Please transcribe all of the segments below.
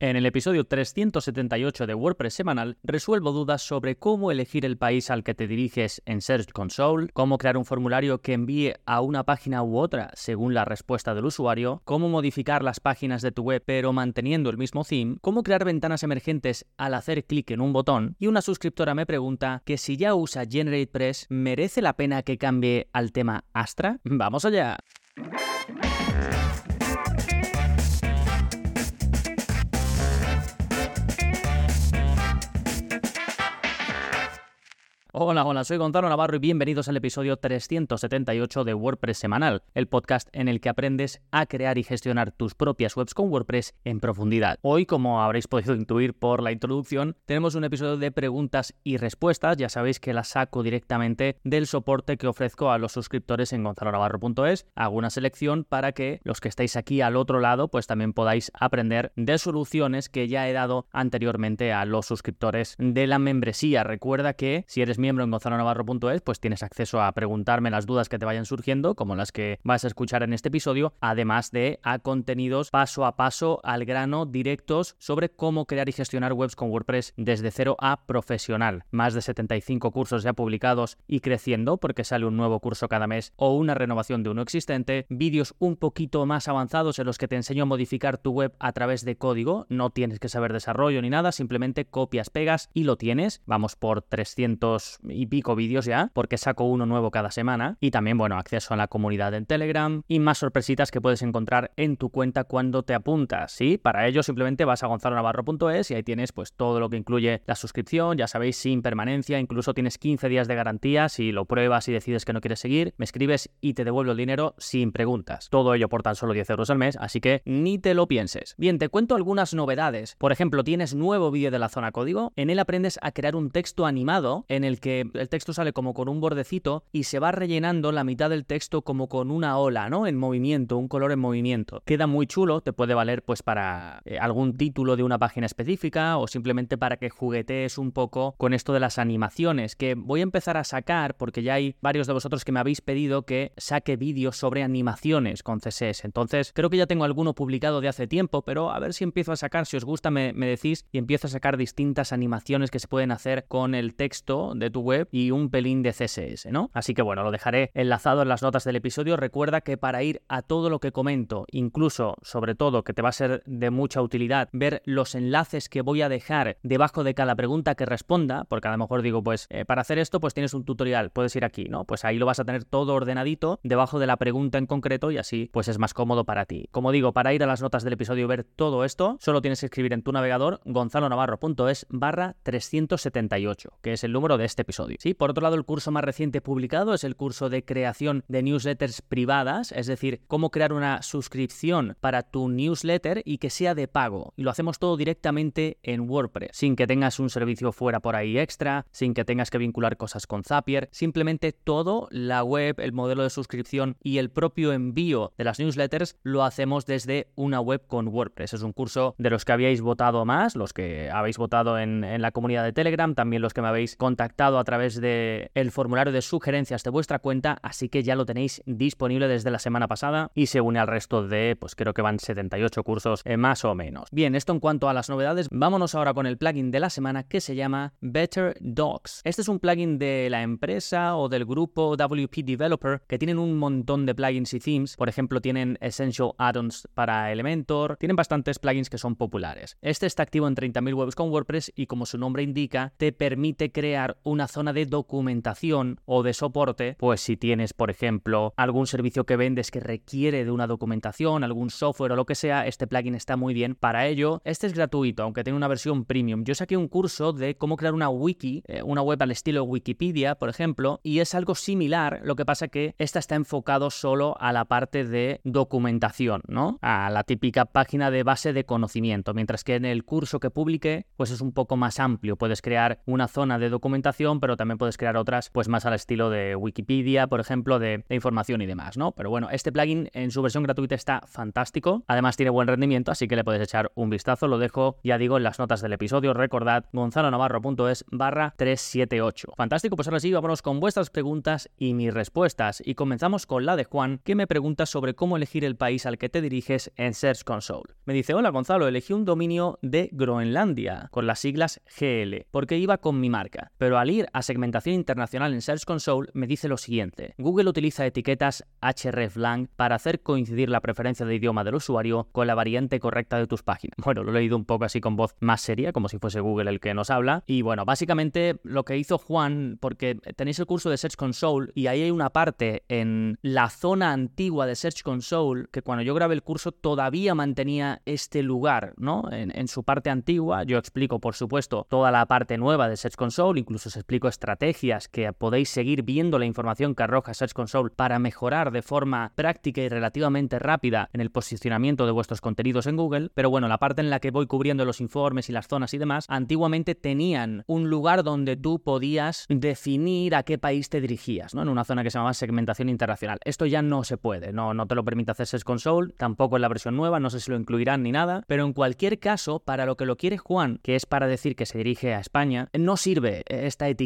En el episodio 378 de WordPress semanal resuelvo dudas sobre cómo elegir el país al que te diriges en Search Console, cómo crear un formulario que envíe a una página u otra según la respuesta del usuario, cómo modificar las páginas de tu web pero manteniendo el mismo theme, cómo crear ventanas emergentes al hacer clic en un botón y una suscriptora me pregunta que si ya usa GeneratePress, ¿merece la pena que cambie al tema Astra? ¡Vamos allá! Hola, hola, soy Gonzalo Navarro y bienvenidos al episodio 378 de WordPress Semanal, el podcast en el que aprendes a crear y gestionar tus propias webs con WordPress en profundidad. Hoy, como habréis podido intuir por la introducción, tenemos un episodio de preguntas y respuestas, ya sabéis que las saco directamente del soporte que ofrezco a los suscriptores en gonzalonavarro.es. Hago una selección para que los que estáis aquí al otro lado, pues también podáis aprender de soluciones que ya he dado anteriormente a los suscriptores de la membresía. Recuerda que si eres miembro miembro en gonzalonavarro.es, pues tienes acceso a preguntarme las dudas que te vayan surgiendo, como las que vas a escuchar en este episodio, además de a contenidos paso a paso, al grano, directos, sobre cómo crear y gestionar webs con WordPress desde cero a profesional. Más de 75 cursos ya publicados y creciendo, porque sale un nuevo curso cada mes o una renovación de uno existente, vídeos un poquito más avanzados en los que te enseño a modificar tu web a través de código, no tienes que saber desarrollo ni nada, simplemente copias, pegas y lo tienes. Vamos por 300 y pico vídeos ya, porque saco uno nuevo cada semana. Y también, bueno, acceso a la comunidad en Telegram y más sorpresitas que puedes encontrar en tu cuenta cuando te apuntas. ¿sí? Para ello simplemente vas a gonzalonavarro.es y ahí tienes pues todo lo que incluye la suscripción, ya sabéis, sin permanencia, incluso tienes 15 días de garantía si lo pruebas y decides que no quieres seguir, me escribes y te devuelvo el dinero sin preguntas. Todo ello por tan solo 10 euros al mes, así que ni te lo pienses. Bien, te cuento algunas novedades. Por ejemplo, tienes nuevo vídeo de la zona código, en él aprendes a crear un texto animado en el que el texto sale como con un bordecito y se va rellenando la mitad del texto como con una ola, ¿no? En movimiento, un color en movimiento. Queda muy chulo, te puede valer pues para eh, algún título de una página específica o simplemente para que juguetees un poco con esto de las animaciones que voy a empezar a sacar porque ya hay varios de vosotros que me habéis pedido que saque vídeos sobre animaciones con CSS. Entonces, creo que ya tengo alguno publicado de hace tiempo, pero a ver si empiezo a sacar, si os gusta me, me decís y empiezo a sacar distintas animaciones que se pueden hacer con el texto de tu web y un pelín de CSS, ¿no? Así que bueno, lo dejaré enlazado en las notas del episodio. Recuerda que para ir a todo lo que comento, incluso sobre todo que te va a ser de mucha utilidad ver los enlaces que voy a dejar debajo de cada pregunta que responda, porque a lo mejor digo, pues eh, para hacer esto pues tienes un tutorial, puedes ir aquí, ¿no? Pues ahí lo vas a tener todo ordenadito debajo de la pregunta en concreto y así pues es más cómodo para ti. Como digo, para ir a las notas del episodio y ver todo esto, solo tienes que escribir en tu navegador gonzalonavarro.es barra 378, que es el número de este Sí, por otro lado, el curso más reciente publicado es el curso de creación de newsletters privadas, es decir, cómo crear una suscripción para tu newsletter y que sea de pago. Y lo hacemos todo directamente en WordPress, sin que tengas un servicio fuera por ahí extra, sin que tengas que vincular cosas con Zapier, simplemente todo, la web, el modelo de suscripción y el propio envío de las newsletters lo hacemos desde una web con WordPress. Es un curso de los que habíais votado más, los que habéis votado en, en la comunidad de Telegram, también los que me habéis contactado a través del el formulario de sugerencias de vuestra cuenta, así que ya lo tenéis disponible desde la semana pasada y se une al resto de, pues creo que van 78 cursos eh, más o menos. Bien, esto en cuanto a las novedades, vámonos ahora con el plugin de la semana que se llama Better Docs. Este es un plugin de la empresa o del grupo WP Developer que tienen un montón de plugins y themes, por ejemplo tienen Essential Add-ons para Elementor, tienen bastantes plugins que son populares. Este está activo en 30.000 webs con WordPress y como su nombre indica, te permite crear una zona de documentación o de soporte, pues si tienes, por ejemplo, algún servicio que vendes que requiere de una documentación, algún software o lo que sea, este plugin está muy bien para ello. Este es gratuito, aunque tiene una versión premium. Yo saqué un curso de cómo crear una wiki, eh, una web al estilo Wikipedia, por ejemplo, y es algo similar, lo que pasa que esta está enfocado solo a la parte de documentación, ¿no? A la típica página de base de conocimiento, mientras que en el curso que publiqué, pues es un poco más amplio. Puedes crear una zona de documentación pero también puedes crear otras pues más al estilo de Wikipedia, por ejemplo, de, información y demás, ¿no? Pero bueno, este plugin en su versión gratuita está fantástico. Además tiene buen rendimiento, así que le puedes echar un vistazo. Lo dejo, ya digo, en las notas del episodio. Recordad, gonzalonavarro.es barra 378. Fantástico, pues ahora sí, vámonos con vuestras preguntas y mis respuestas. Y comenzamos con la de Juan, que me pregunta sobre cómo elegir el país al que te diriges en Search Console. Me dice, hola Gonzalo, elegí un dominio de Groenlandia, con las siglas GL, porque iba con mi marca. Pero al ir a segmentación internacional en Search Console, me dice lo siguiente. Google utiliza etiquetas hreflang para hacer coincidir la preferencia de idioma del usuario con la variante correcta de tus páginas. Bueno, lo he leído un poco así con voz más seria, como si fuese Google el que nos habla. Y bueno, básicamente lo que hizo Juan, porque tenéis el curso de Search Console y ahí hay una parte en la zona antigua de Search Console que cuando yo grabé el curso todavía mantenía este lugar, ¿no? En, en su parte antigua. Yo explico, por supuesto, toda la parte nueva de Search Console, incluso os explico estrategias que podéis seguir viendo la información que arroja Search Console para mejorar de forma práctica y relativamente rápida en el posicionamiento de vuestros contenidos en Google. Pero bueno, la parte en la que voy cubriendo los informes y las zonas y demás, antiguamente tenían un lugar donde tú podías definir a qué país te dirigías, ¿no? En una zona que se llamaba segmentación internacional. Esto ya no se puede, no, no te lo permite hacer Search Console, tampoco en la versión nueva, no sé si lo incluirán ni nada, pero en cualquier caso, para lo que lo quiere Juan, que es para decir que se dirige a España, no sirve esta etiqueta,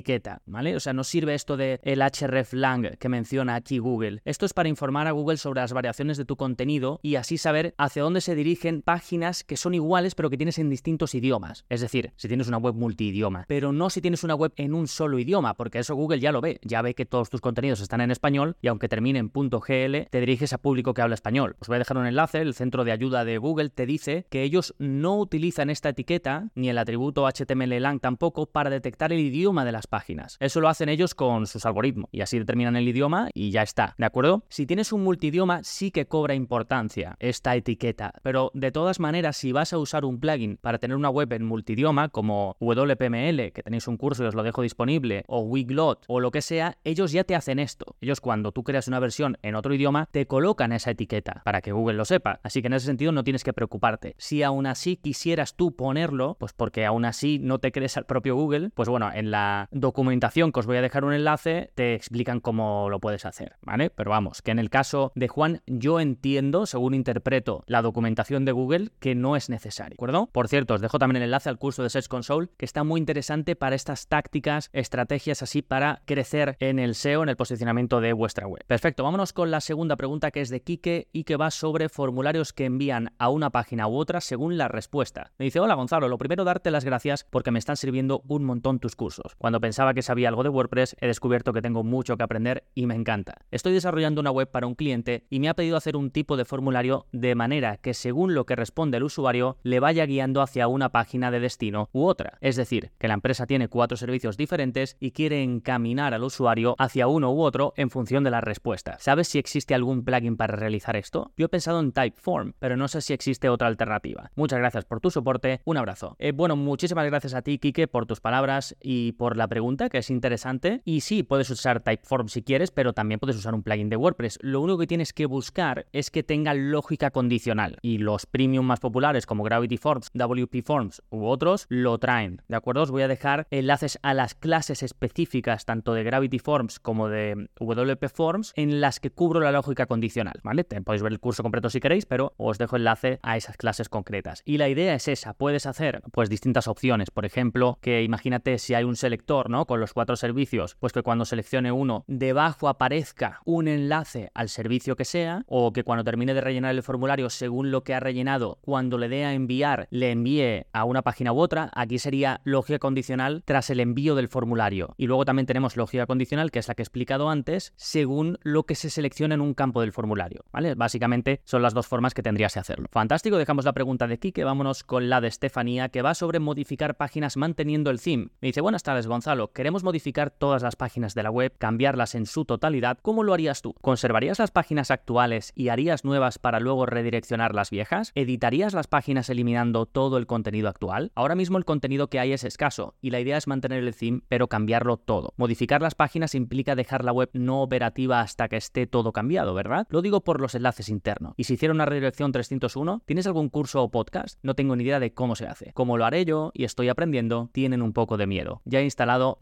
¿vale? O sea, no sirve esto de el hreflang que menciona aquí Google. Esto es para informar a Google sobre las variaciones de tu contenido y así saber hacia dónde se dirigen páginas que son iguales pero que tienes en distintos idiomas. Es decir, si tienes una web multidioma, pero no si tienes una web en un solo idioma, porque eso Google ya lo ve, ya ve que todos tus contenidos están en español y aunque termine .gl, te diriges a público que habla español. Os voy a dejar un enlace, el centro de ayuda de Google te dice que ellos no utilizan esta etiqueta ni el atributo HTML-lang tampoco para detectar el idioma de páginas. Eso lo hacen ellos con sus algoritmos y así determinan el idioma y ya está, ¿de acuerdo? Si tienes un multidioma sí que cobra importancia esta etiqueta, pero de todas maneras si vas a usar un plugin para tener una web en multidioma como WPML, que tenéis un curso y os lo dejo disponible, o Wiglot o lo que sea, ellos ya te hacen esto. Ellos cuando tú creas una versión en otro idioma te colocan esa etiqueta para que Google lo sepa. Así que en ese sentido no tienes que preocuparte. Si aún así quisieras tú ponerlo, pues porque aún así no te crees al propio Google, pues bueno, en la documentación que os voy a dejar un enlace te explican cómo lo puedes hacer, ¿vale? Pero vamos, que en el caso de Juan yo entiendo, según interpreto la documentación de Google, que no es necesario, ¿de acuerdo? Por cierto, os dejo también el enlace al curso de Search Console, que está muy interesante para estas tácticas, estrategias así para crecer en el SEO, en el posicionamiento de vuestra web. Perfecto, vámonos con la segunda pregunta que es de Kike y que va sobre formularios que envían a una página u otra según la respuesta. Me dice, hola Gonzalo, lo primero darte las gracias porque me están sirviendo un montón tus cursos. Pensaba que sabía algo de WordPress, he descubierto que tengo mucho que aprender y me encanta. Estoy desarrollando una web para un cliente y me ha pedido hacer un tipo de formulario de manera que según lo que responde el usuario, le vaya guiando hacia una página de destino u otra. Es decir, que la empresa tiene cuatro servicios diferentes y quiere encaminar al usuario hacia uno u otro en función de las respuestas. ¿Sabes si existe algún plugin para realizar esto? Yo he pensado en Typeform, pero no sé si existe otra alternativa. Muchas gracias por tu soporte, un abrazo. Eh, bueno, muchísimas gracias a ti, Kike, por tus palabras y por la pregunta, que es interesante. Y sí, puedes usar Typeform si quieres, pero también puedes usar un plugin de WordPress. Lo único que tienes que buscar es que tenga lógica condicional. Y los premium más populares como Gravity Forms, WP Forms u otros lo traen. ¿De acuerdo? Os voy a dejar enlaces a las clases específicas tanto de Gravity Forms como de WP Forms en las que cubro la lógica condicional. ¿Vale? Podéis ver el curso completo si queréis, pero os dejo enlace a esas clases concretas. Y la idea es esa, puedes hacer pues distintas opciones. Por ejemplo, que imagínate si hay un selector, Con los cuatro servicios, pues que cuando seleccione uno, debajo aparezca un enlace al servicio que sea, o que cuando termine de rellenar el formulario según lo que ha rellenado, cuando le dé a enviar, le envíe a una página u otra. Aquí sería lógica condicional tras el envío del formulario. Y luego también tenemos lógica condicional, que es la que he explicado antes, según lo que se selecciona en un campo del formulario. ¿Vale? Básicamente son las dos formas que tendrías que hacerlo. Fantástico, dejamos la pregunta de Kike, vámonos con la de Estefanía, que va sobre modificar páginas manteniendo el theme. Me dice, buenas tardes Gonzalo, queremos modificar todas las páginas de la web, cambiarlas en su totalidad. ¿Cómo lo harías tú? ¿Conservarías las páginas actuales y harías nuevas para luego redireccionar las viejas? ¿Editarías las páginas eliminando todo el contenido actual? Ahora mismo el contenido que hay es escaso y la idea es mantener el theme pero cambiarlo todo. Modificar las páginas implica dejar la web no operativa hasta que esté todo cambiado, ¿verdad? Lo digo por los enlaces internos. Y si hiciera una redirección 301, ¿tienes algún curso o podcast? No tengo ni idea de cómo se hace. Como lo haré yo y estoy aprendiendo, tienen un poco de miedo. Ya he instalado instalado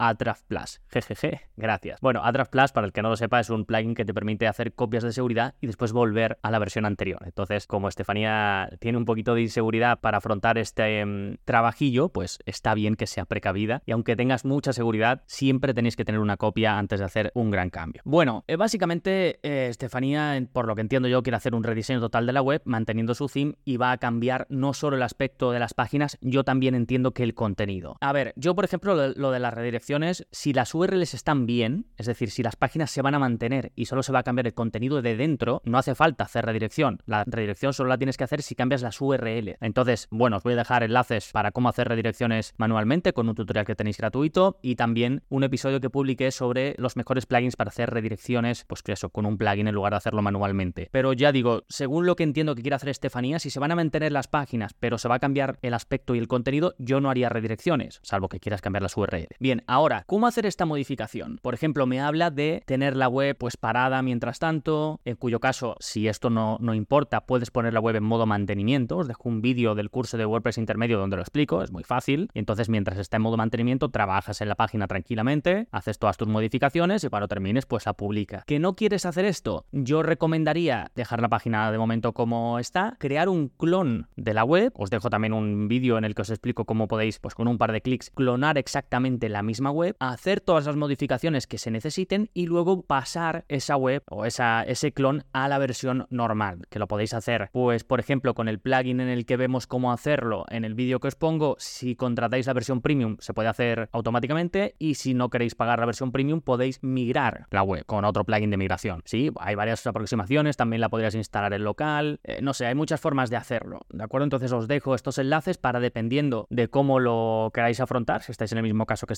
Plus. Jejeje, gracias. Bueno, Adraft Plus, para el que no lo sepa, es un plugin que te permite hacer copias de seguridad y después volver a la versión anterior. Entonces, como Estefanía tiene un poquito de inseguridad para afrontar este em, trabajillo, pues está bien que sea precavida y aunque tengas mucha seguridad, siempre tenéis que tener una copia antes de hacer un gran cambio. Bueno, eh, básicamente eh, Estefanía, por lo que entiendo yo, quiere hacer un rediseño total de la web manteniendo su theme y va a cambiar no solo el aspecto de las páginas, yo también entiendo que el contenido. A ver, yo por ejemplo lo de las redirecciones, si las URLs están bien, es decir, si las páginas se van a mantener y solo se va a cambiar el contenido de dentro, no hace falta hacer redirección. La redirección solo la tienes que hacer si cambias las URL. Entonces, bueno, os voy a dejar enlaces para cómo hacer redirecciones manualmente con un tutorial que tenéis gratuito y también un episodio que publiqué sobre los mejores plugins para hacer redirecciones, pues que eso, con un plugin en lugar de hacerlo manualmente. Pero ya digo, según lo que entiendo que quiere hacer Estefanía, si se van a mantener las páginas, pero se va a cambiar el aspecto y el contenido, yo no haría redirecciones, salvo que quieras cambiar las URL. Bien, ahora, ¿cómo hacer esta modificación? Por ejemplo, me habla de tener la web pues parada mientras tanto, en cuyo caso, si esto no, no importa, puedes poner la web en modo mantenimiento. Os dejo un vídeo del curso de WordPress intermedio donde lo explico, es muy fácil. Y entonces, mientras está en modo mantenimiento, trabajas en la página tranquilamente, haces todas tus modificaciones y cuando termines, pues la publica. ¿Que no quieres hacer esto? Yo recomendaría dejar la página de momento como está, crear un clon de la web. Os dejo también un vídeo en el que os explico cómo podéis, pues con un par de clics, clonar exactamente la misma web, hacer todas las modificaciones que se necesiten y luego pasar esa web o esa, ese clon a la versión normal, que lo podéis hacer, pues por ejemplo, con el plugin en el que vemos cómo hacerlo en el vídeo que os pongo, si contratáis la versión premium se puede hacer automáticamente y si no queréis pagar la versión premium podéis migrar la web con otro plugin de migración. Sí, hay varias aproximaciones, también la podrías instalar en local, eh, no sé, hay muchas formas de hacerlo, ¿de acuerdo? Entonces os dejo estos enlaces para dependiendo de cómo lo queráis afrontar, si estáis en el mismo caso que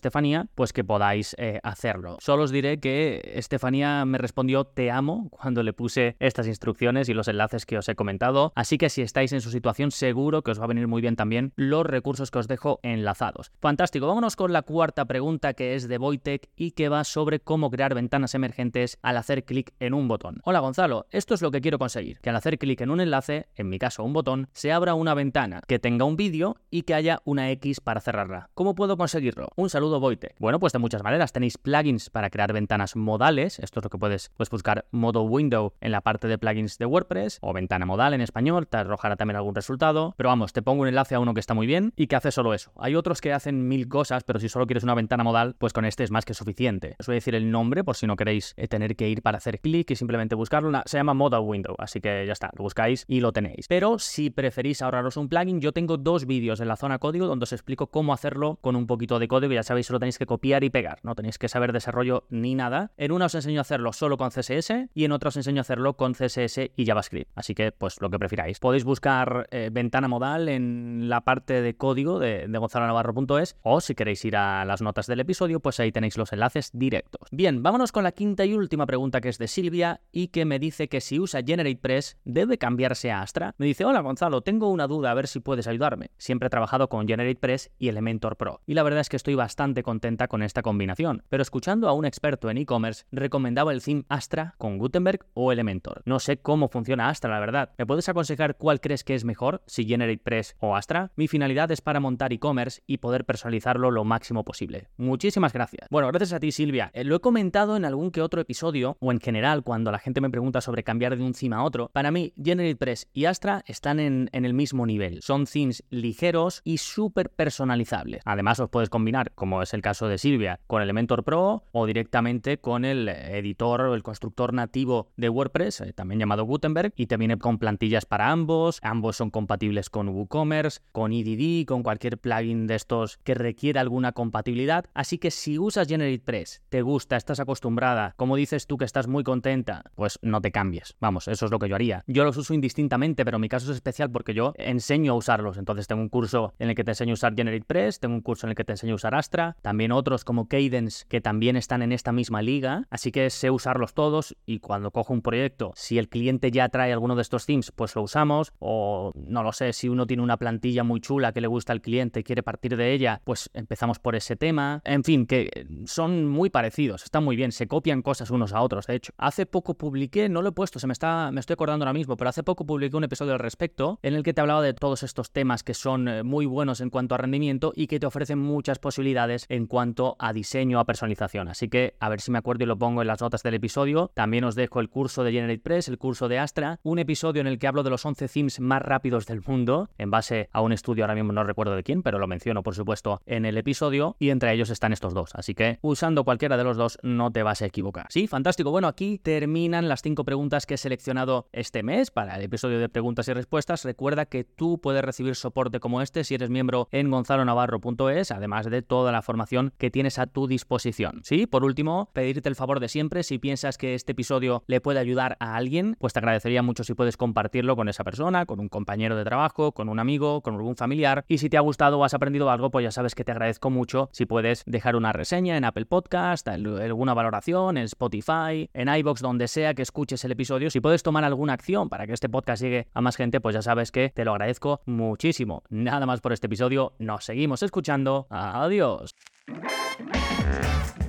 Pues que podáis eh, hacerlo. Solo os diré que Estefanía me respondió te amo cuando le puse estas instrucciones y los enlaces que os he comentado, así que si estáis en su situación seguro que os va a venir muy bien también los recursos que os dejo enlazados. Fantástico, vámonos con la cuarta pregunta que es de Voitech y que va sobre cómo crear ventanas emergentes al hacer clic en un botón. Hola Gonzalo, esto es lo que quiero conseguir, que al hacer clic en un enlace, en mi caso un botón, se abra una ventana que tenga un vídeo y que haya una X para cerrarla. ¿Cómo puedo conseguirlo? Un saludo Voitech. Bueno, pues de muchas maneras tenéis plugins para crear ventanas modales, esto es lo que puedes, puedes buscar modo window en la parte de plugins de WordPress o ventana modal en español, te arrojará también algún resultado, pero vamos, te pongo un enlace a uno que está muy bien y que hace solo eso. Hay otros que hacen mil cosas, pero si solo quieres una ventana modal, pues con este es más que suficiente. Os voy a decir el nombre por si no queréis eh, tener que ir para hacer clic y simplemente buscarlo. Se llama Modal Window, así que ya está, lo buscáis y lo tenéis. Pero si preferís ahorraros un plugin, yo tengo dos vídeos en la zona código donde os explico cómo hacerlo con un poquito de código. Ya sabéis, solo tenéis que copiar y pegar, no tenéis que saber desarrollo ni nada. En una os enseño a hacerlo solo con CSS y en otra os enseño a hacerlo con CSS y JavaScript. Así que, pues lo que prefiráis. Podéis buscar eh, ventana modal en la parte de código de, de gonzalonavarro.es o si queréis ir a las notas del episodio, pues ahí tenéis los enlaces directos. Bien, vámonos con la quinta y última pregunta que es de Silvia y que me dice que si usa GeneratePress debe cambiarse a Astra. Me dice, hola Gonzalo, tengo una duda, a ver si puedes ayudarme. Siempre he trabajado con GeneratePress y Elementor Pro y la verdad es que estoy bastante contenta con esta combinación, pero escuchando a un experto en e-commerce recomendaba el theme Astra con Gutenberg o Elementor. No sé cómo funciona Astra, la verdad. ¿Me puedes aconsejar cuál crees que es mejor, si GeneratePress o Astra? Mi finalidad es para montar e-commerce y poder personalizarlo lo máximo posible. Muchísimas gracias. Bueno, gracias a ti Silvia. Eh, lo he comentado en algún que otro episodio o en general cuando la gente me pregunta sobre cambiar de un theme a otro. Para mí, GeneratePress y Astra están en el mismo nivel. Son themes ligeros y súper personalizables. Además, los puedes combinar, como es el caso de Silvia, con Elementor Pro o directamente con el editor o el constructor nativo de WordPress, eh, también llamado Gutenberg, y te viene con plantillas para ambos. Ambos son compatibles con WooCommerce, con EDD, con cualquier plugin de estos que requiera alguna compatibilidad. Así que si usas GeneratePress, te gusta, estás acostumbrada, como dices tú que estás muy contenta, pues no te cambies. Vamos, eso es lo que yo haría. Yo los uso indistintamente, pero mi caso es especial porque yo enseño a usarlos. Entonces tengo un curso en el que te enseño a usar GeneratePress, tengo un curso en el que te enseño a usar Astra, también otros como Cadence que también están en esta misma liga, así que sé usarlos todos y cuando cojo un proyecto, si el cliente ya trae alguno de estos themes, pues lo usamos o no lo sé, si uno tiene una plantilla muy chula que le gusta al cliente y quiere partir de ella, pues empezamos por ese tema. En fin, que son muy parecidos, están muy bien, se copian cosas unos a otros, de hecho. Hace poco publiqué, no lo he puesto, se me está me estoy acordando ahora mismo, pero hace poco publiqué un episodio al respecto en el que te hablaba de todos estos temas que son eh, muy buenos en cuanto a rendimiento y que te ofrecen muchas posibilidades en cuanto a diseño, a personalización. Así que a ver si me acuerdo y lo pongo en las notas del episodio. También os dejo el curso de GeneratePress, el curso de Astra, un episodio en el que hablo de los 11 themes más rápidos del mundo, en base a un estudio, ahora mismo no recuerdo de quién, pero lo menciono por supuesto en el episodio, y entre ellos están estos dos. Así que usando cualquiera de los dos no te vas a equivocar. Sí, fantástico. Bueno, aquí terminan las cinco preguntas que he seleccionado este mes para el episodio de preguntas y respuestas. Recuerda que tú puedes recibir soporte como este si eres miembro en gonzalonavarro.es, además de toda la formación que tienes a tu disposición. Sí, por último, pedirte el favor de siempre, si piensas que este episodio le puede ayudar a alguien, pues te agradecería mucho si puedes compartirlo con esa persona, con un compañero de trabajo, con un amigo, con algún familiar. Y si te ha gustado o has aprendido algo, pues ya sabes que te agradezco mucho si puedes dejar una reseña en Apple Podcast, alguna valoración en Spotify, en iBox, donde sea que escuches el episodio. Si puedes tomar alguna acción para que este podcast llegue a más gente, pues ya sabes que te lo agradezco muchísimo. Nada más por este episodio, nos seguimos escuchando. Adiós. Thank you.